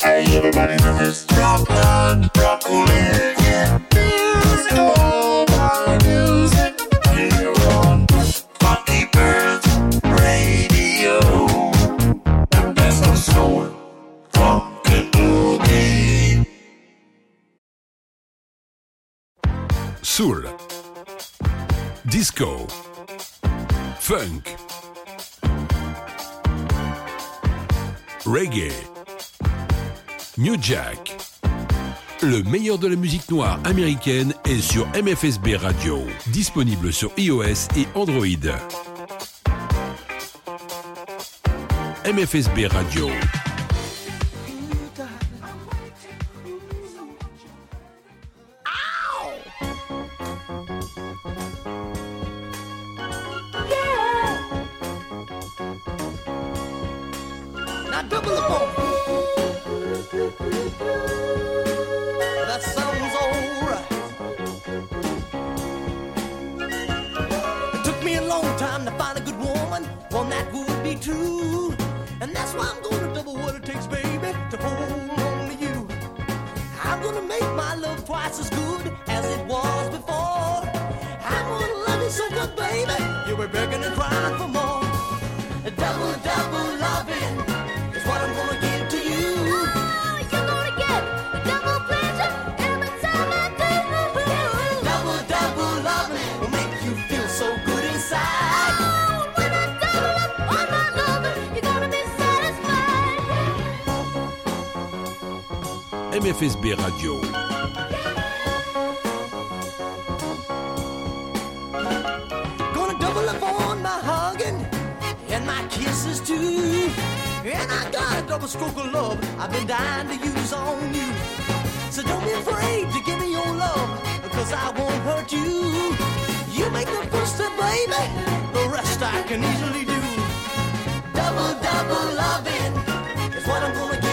Hey, everybody know it's Dropland, Broccoli, all my music Funky Radio. The best of soul. Soul, Disco, Funk, Reggae. De la musique noire américaine est sur MFSB Radio, disponible sur iOS et Android. MFSB Radio. My kisses too. And I got a double stroke of love I've been dying to use on you. So don't be afraid to give me your love, cause I won't hurt you. You make the first step, baby, the rest I can easily do. Double, double loving is what I'm gonna give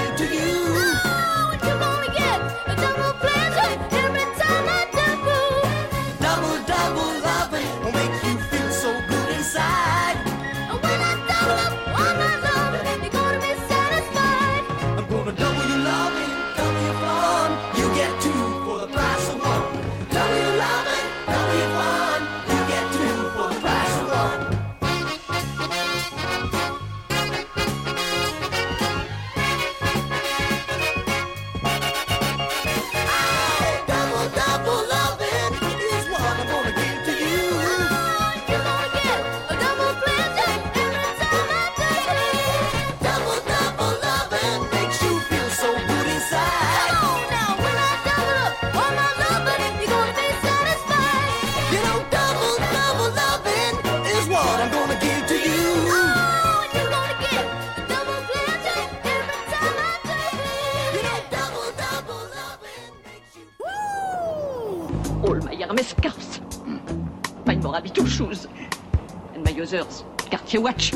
Cartier watch.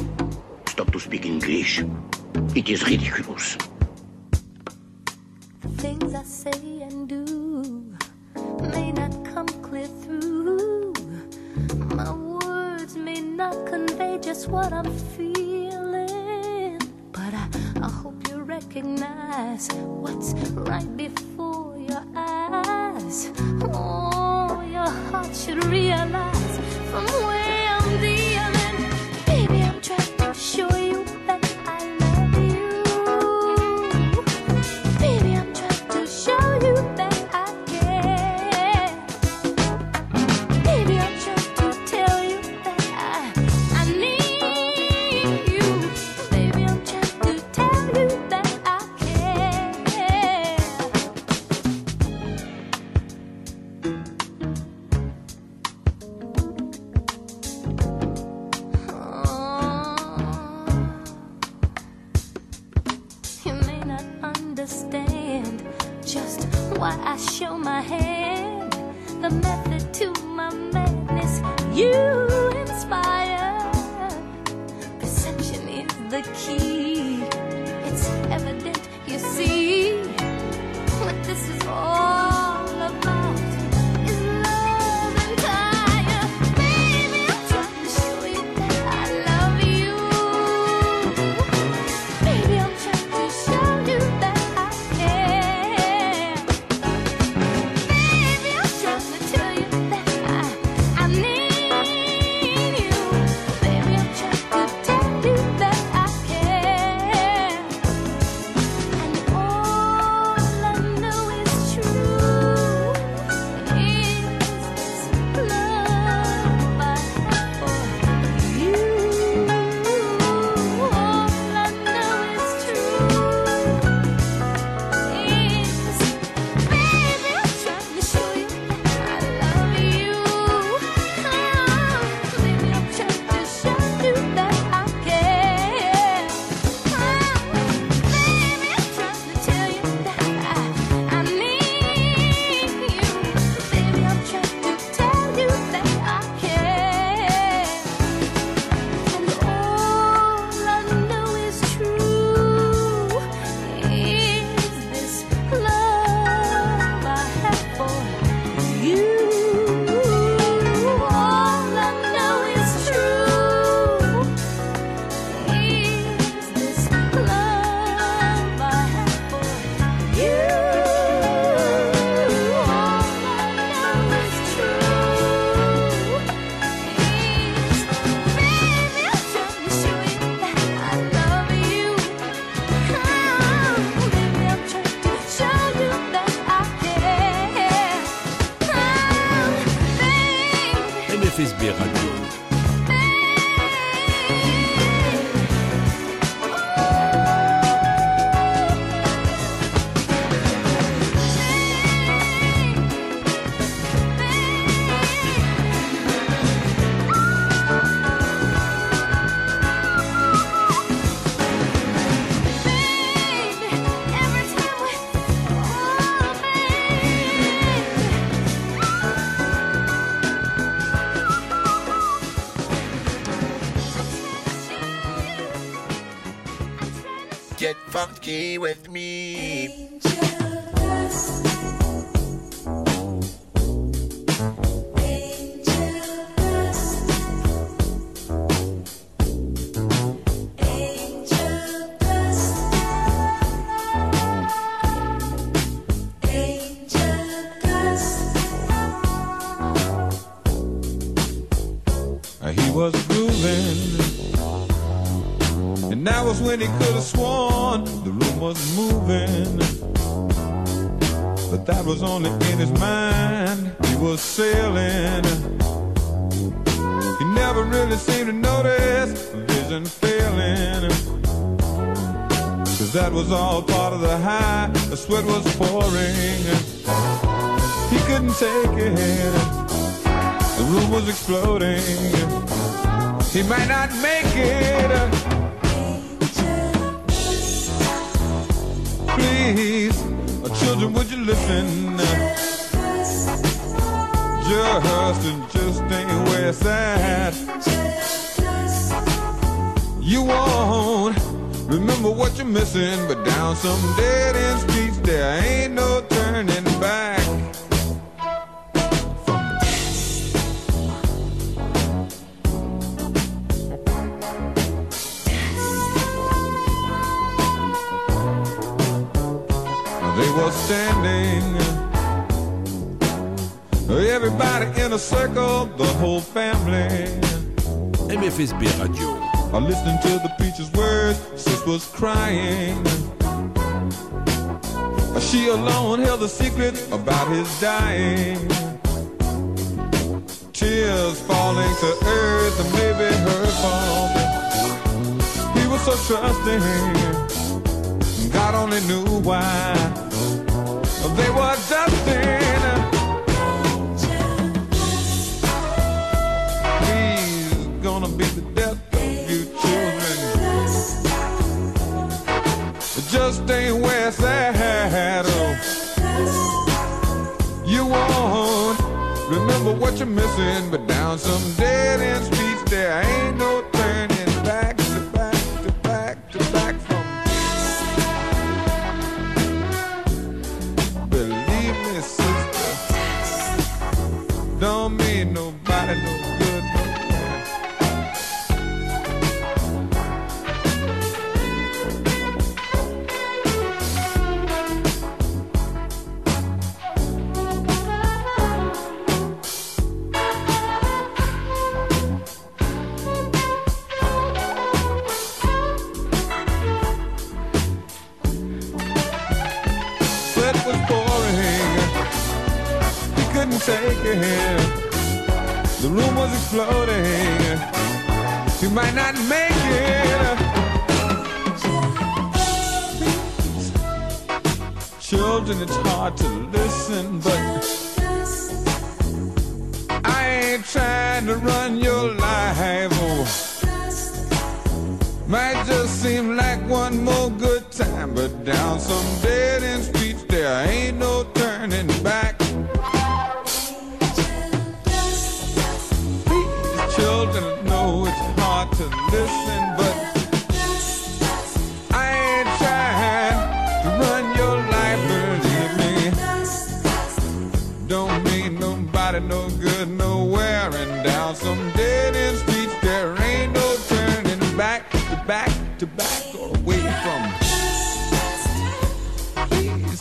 Stop to speak English. It is ridiculous. The things I say and do may not come clear through. My words may not convey just what I'm feeling. But I, I hope you recognize what's right before your eyes. Oh, your heart should realize from When he could have sworn the room was moving. But that was only in his mind. He was sailing. He never really seemed to notice vision failing. Cause that was all part of the high. The sweat was pouring. He couldn't take it. The room was exploding. He might not make it. Please, children, would you listen? Just and just ain't where it's at. You won't remember what you're missing, but down some dead end streets there ain't no Standing, everybody in a circle, the whole family. MFSB Radio. Are listening to the preacher's words, sis was crying. She alone held the secret about his dying. Tears falling to earth, and maybe her fault. He was so trusting. God only knew why. They were dusting. He's gonna be the death of you children. Just ain't where. Oh. You won't remember what you're missing, but down some dead end streets there ain't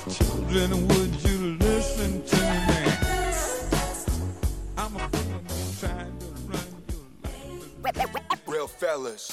Children, would you listen to me? I'm a trying to run your life. Real fellas.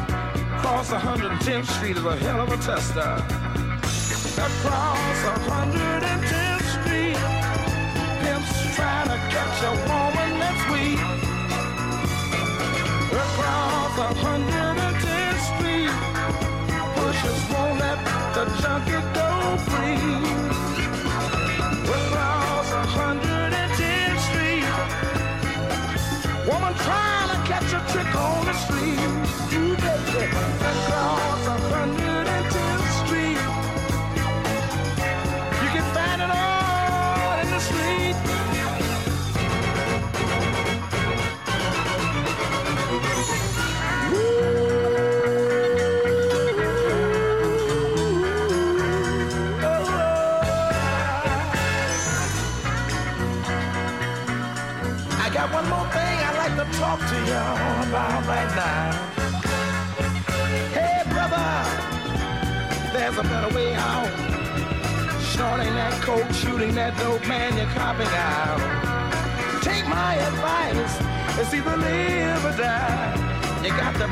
Across 110th Street is a hell of a tester. Across 110th Street, pimps trying to catch a woman that's weak. Across 110th Street, pushers won't let the junkie go free. Across 110th Street, woman trying to catch a trick on the street. You. baby, across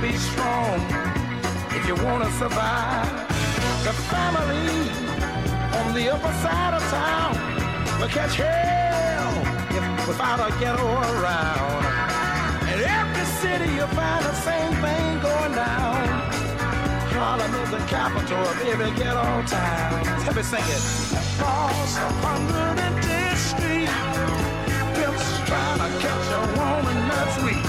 Be strong if you want to survive. The family on the upper side of town will catch hell if, without a ghetto around. In every city you'll find the same thing going down. Harlem is the capital of every ghetto town. Let me sing it. Across 110th Street, pimps trying to catch a woman that's weak.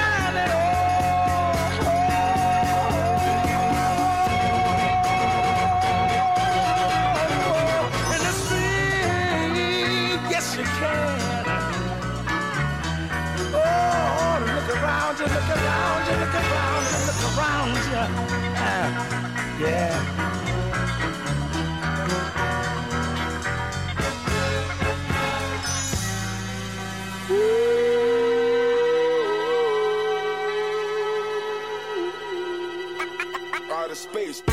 you, look around you, look around you, look around. Ah, yeah. Outer space.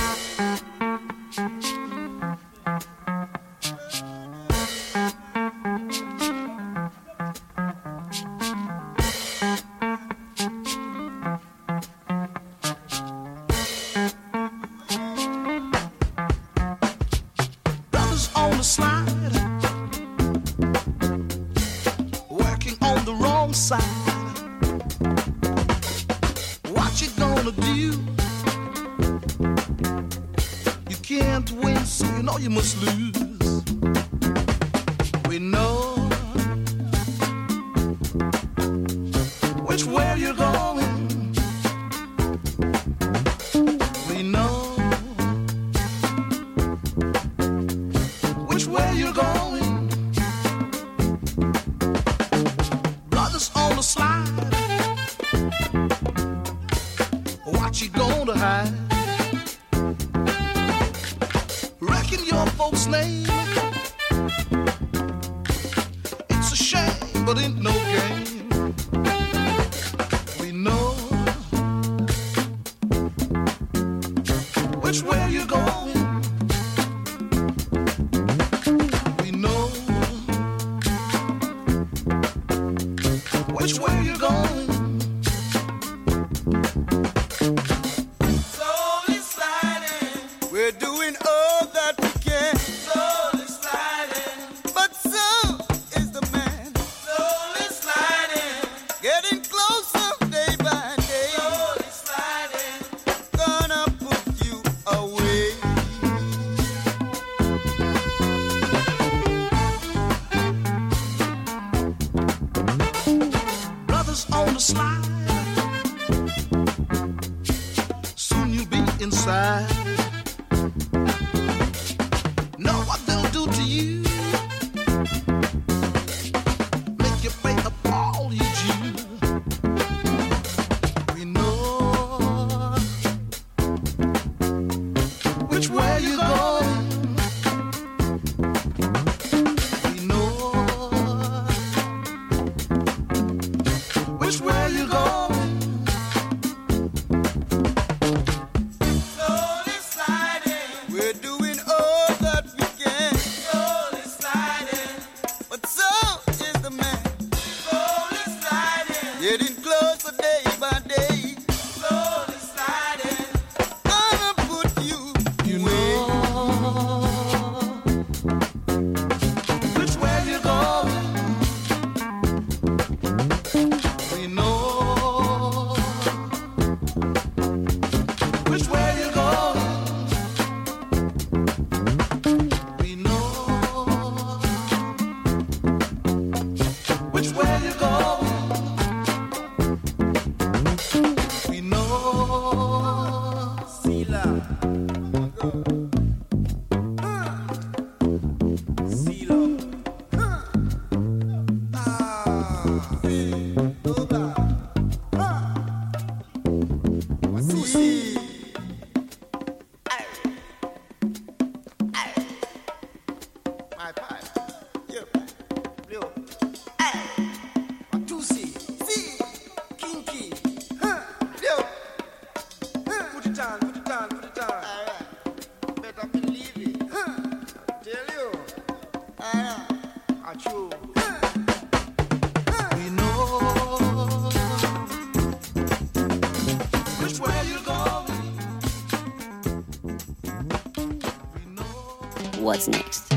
What's next?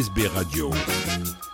FSB Radio.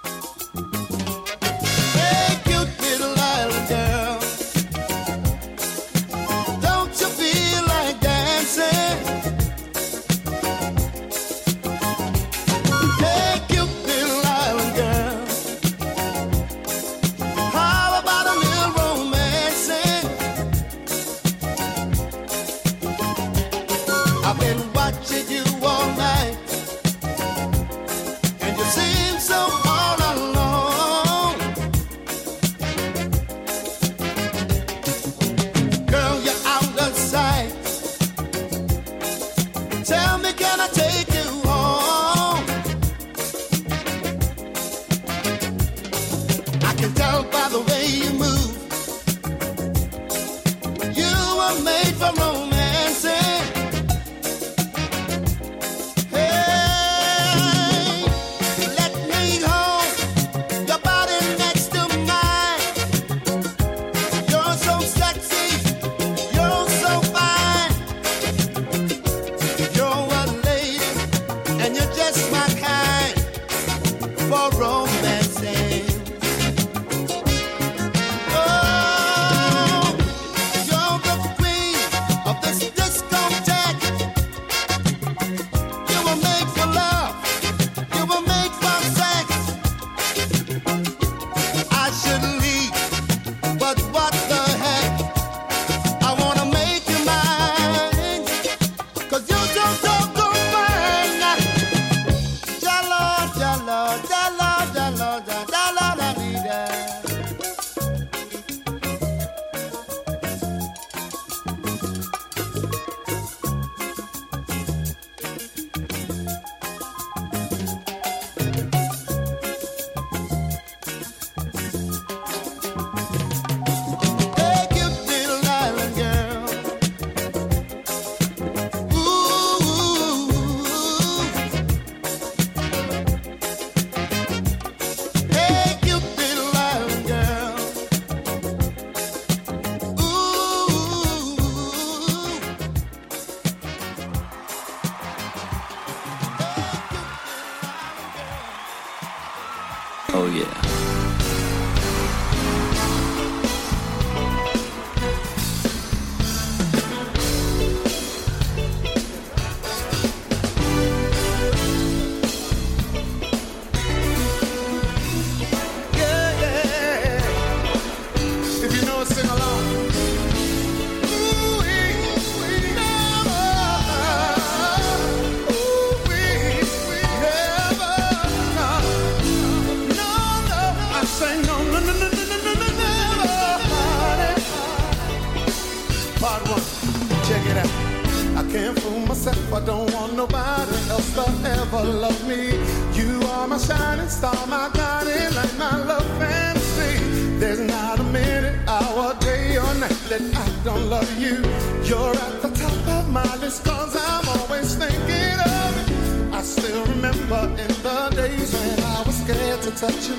Myself. I don't want nobody else to ever love me. You are my shining star, my guiding light, my love fantasy. There's not a minute, hour, day, or night that I don't love you. You're at the top of my list, cause I'm always thinking of you. I still remember in the days when I was scared to touch you.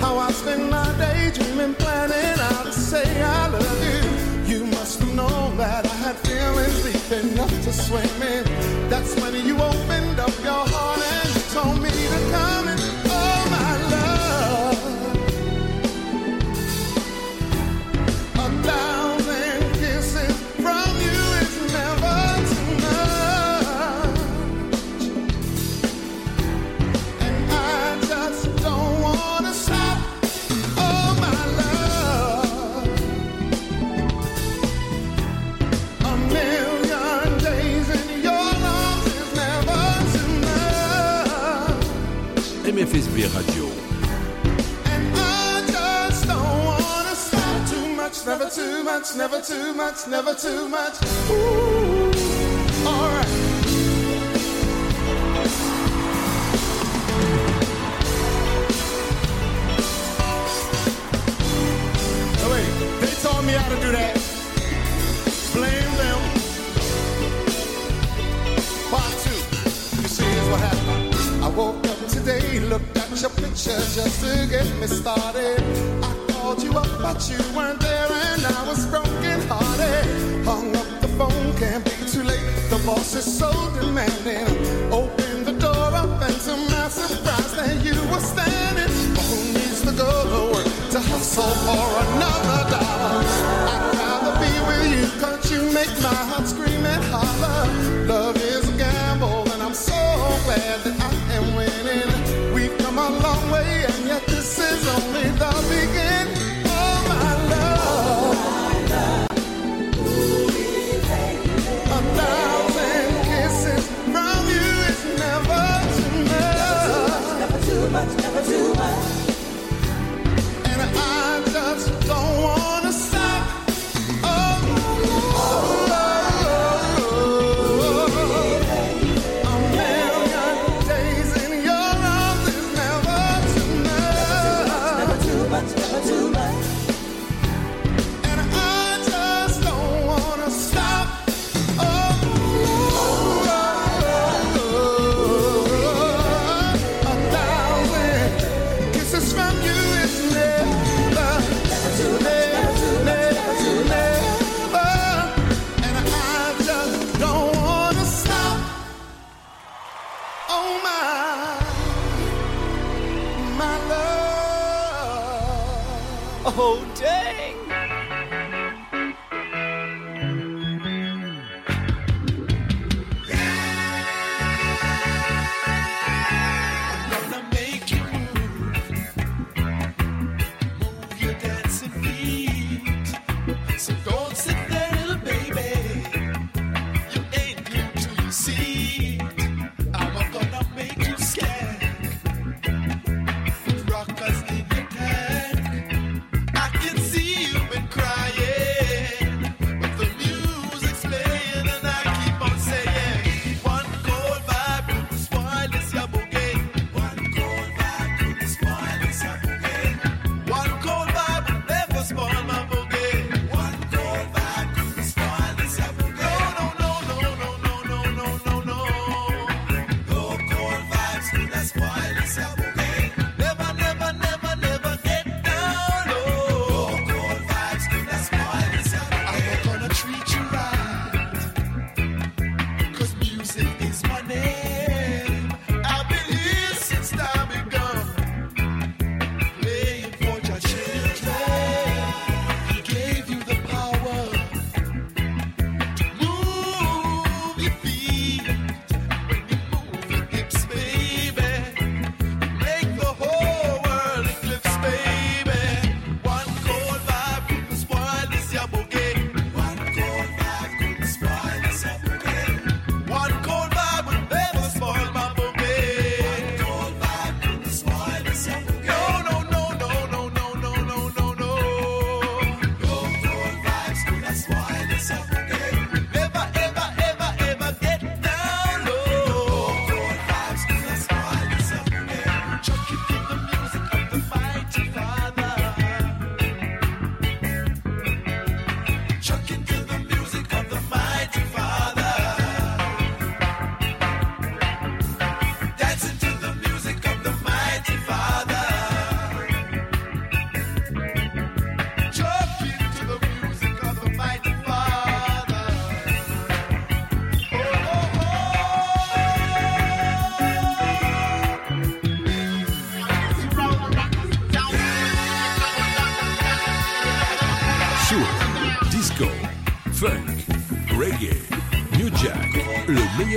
How I spent my day dreaming, planning how to say I love you. Have known that I had feelings deep enough to swim in. That's when you opened up your heart and you told me to come in. MFSB Radio. And I just don't wanna too much, never too much, never too much, never too much. Ooh, alright. Wait, they taught me how to do that. Blame them. Part two. You see, here's what happened. I woke up today, looked at your picture just to get me started. I called you up, but you weren't there, and I was broken hearted. Hung up the phone, can't be too late. The boss is so demanding. Open the door up, and to my surprise, there you were standing. Much, never too much.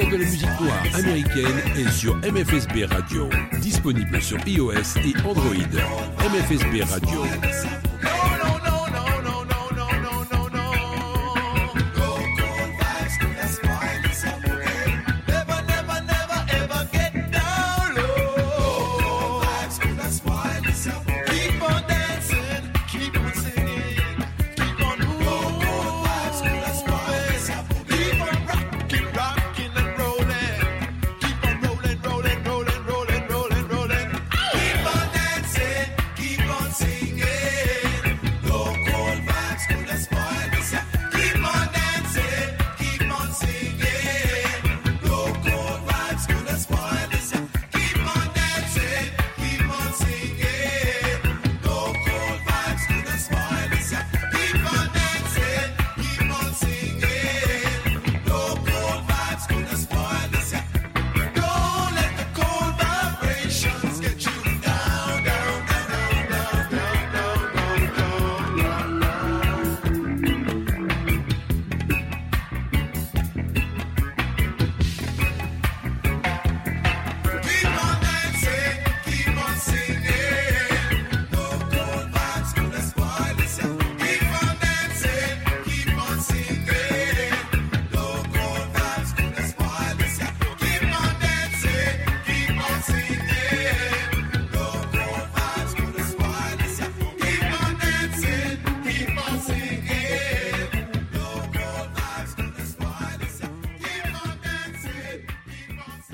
de la musique noire américaine est sur MFSB Radio, disponible sur iOS et Android. MFSB Radio.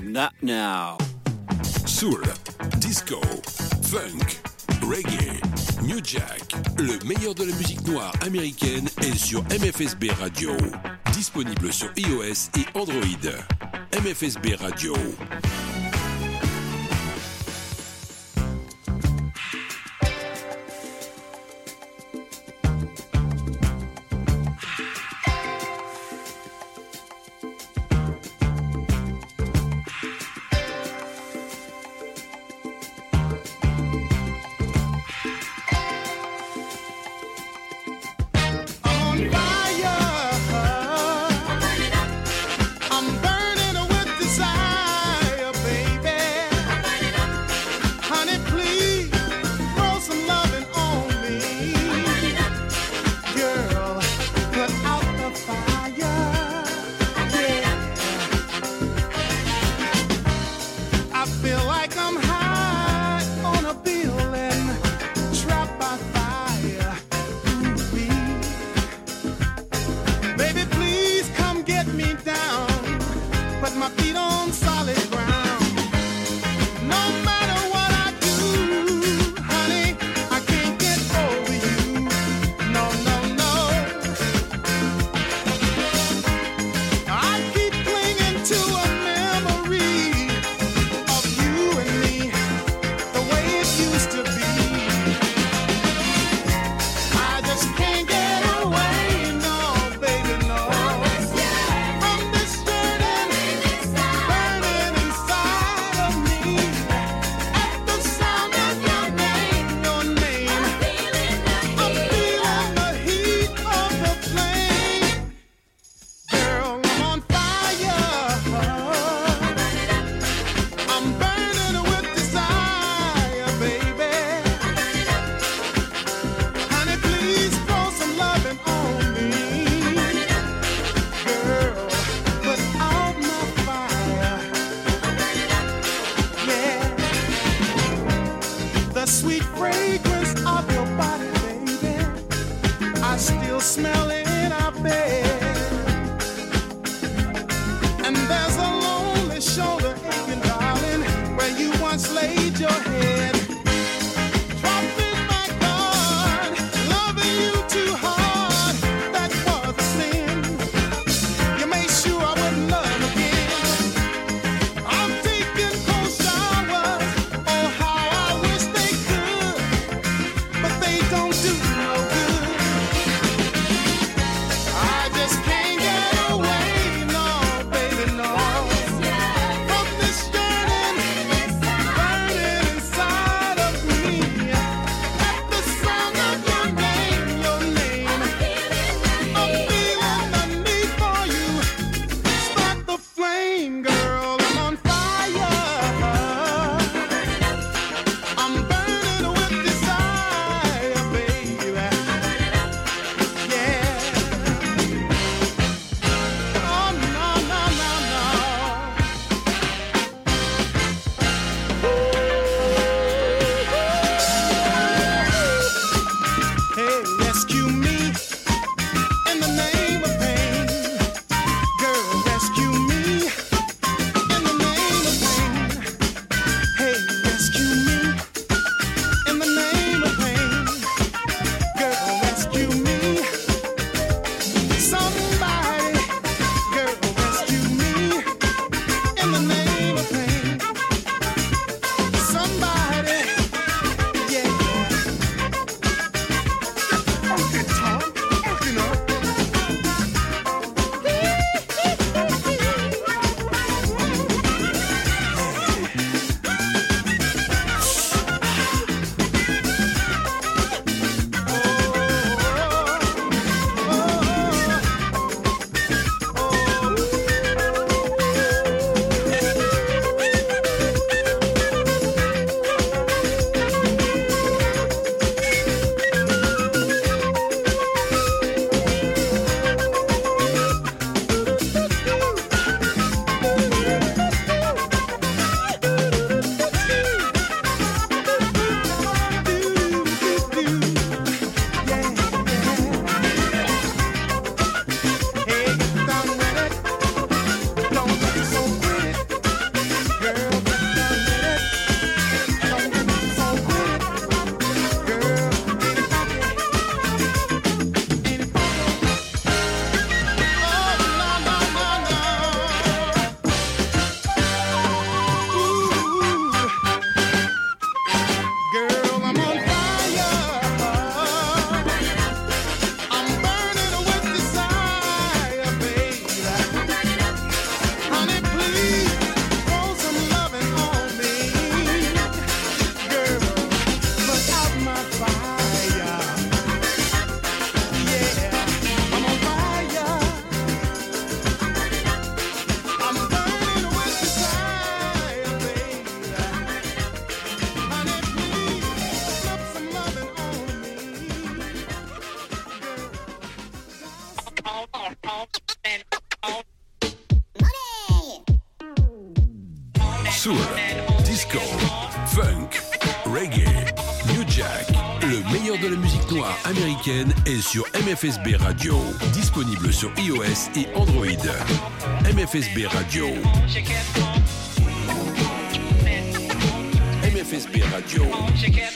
Not now. Soul, disco, funk, reggae, New Jack, le meilleur de la musique noire américaine est sur MFSB Radio. Disponible sur iOS et Android. MFSB Radio. sur MFSB Radio, disponible sur iOS et Android. MFSB Radio. MFSB Radio.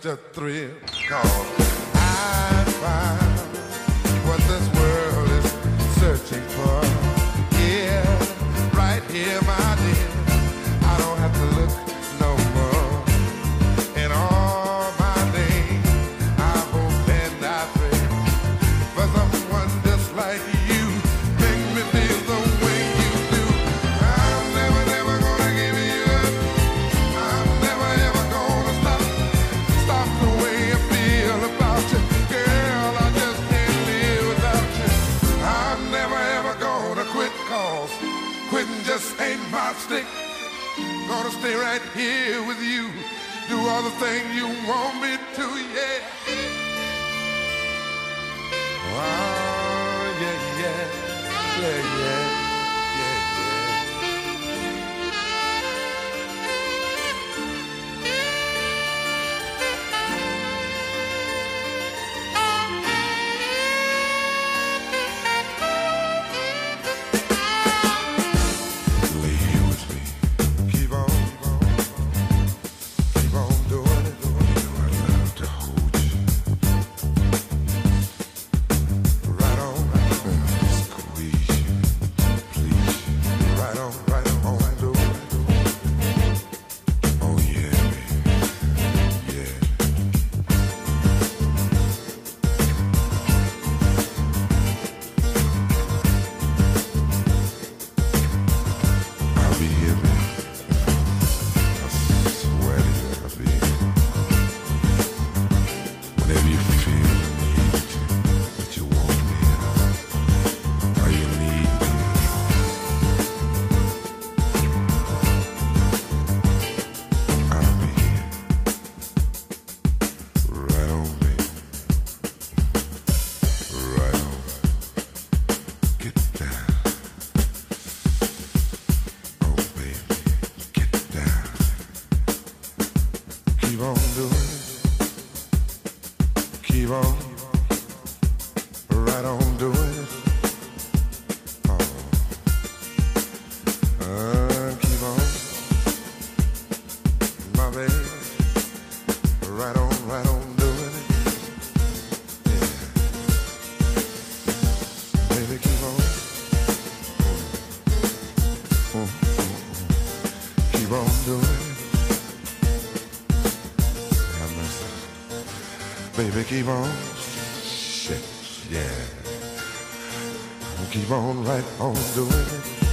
chapter 3 gonna stay right here with you. Do all the things you want me to, yeah. Oh, yeah, yeah, yeah, yeah. keep on. Yeah. Keep on right on doing it.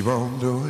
Keep on doing.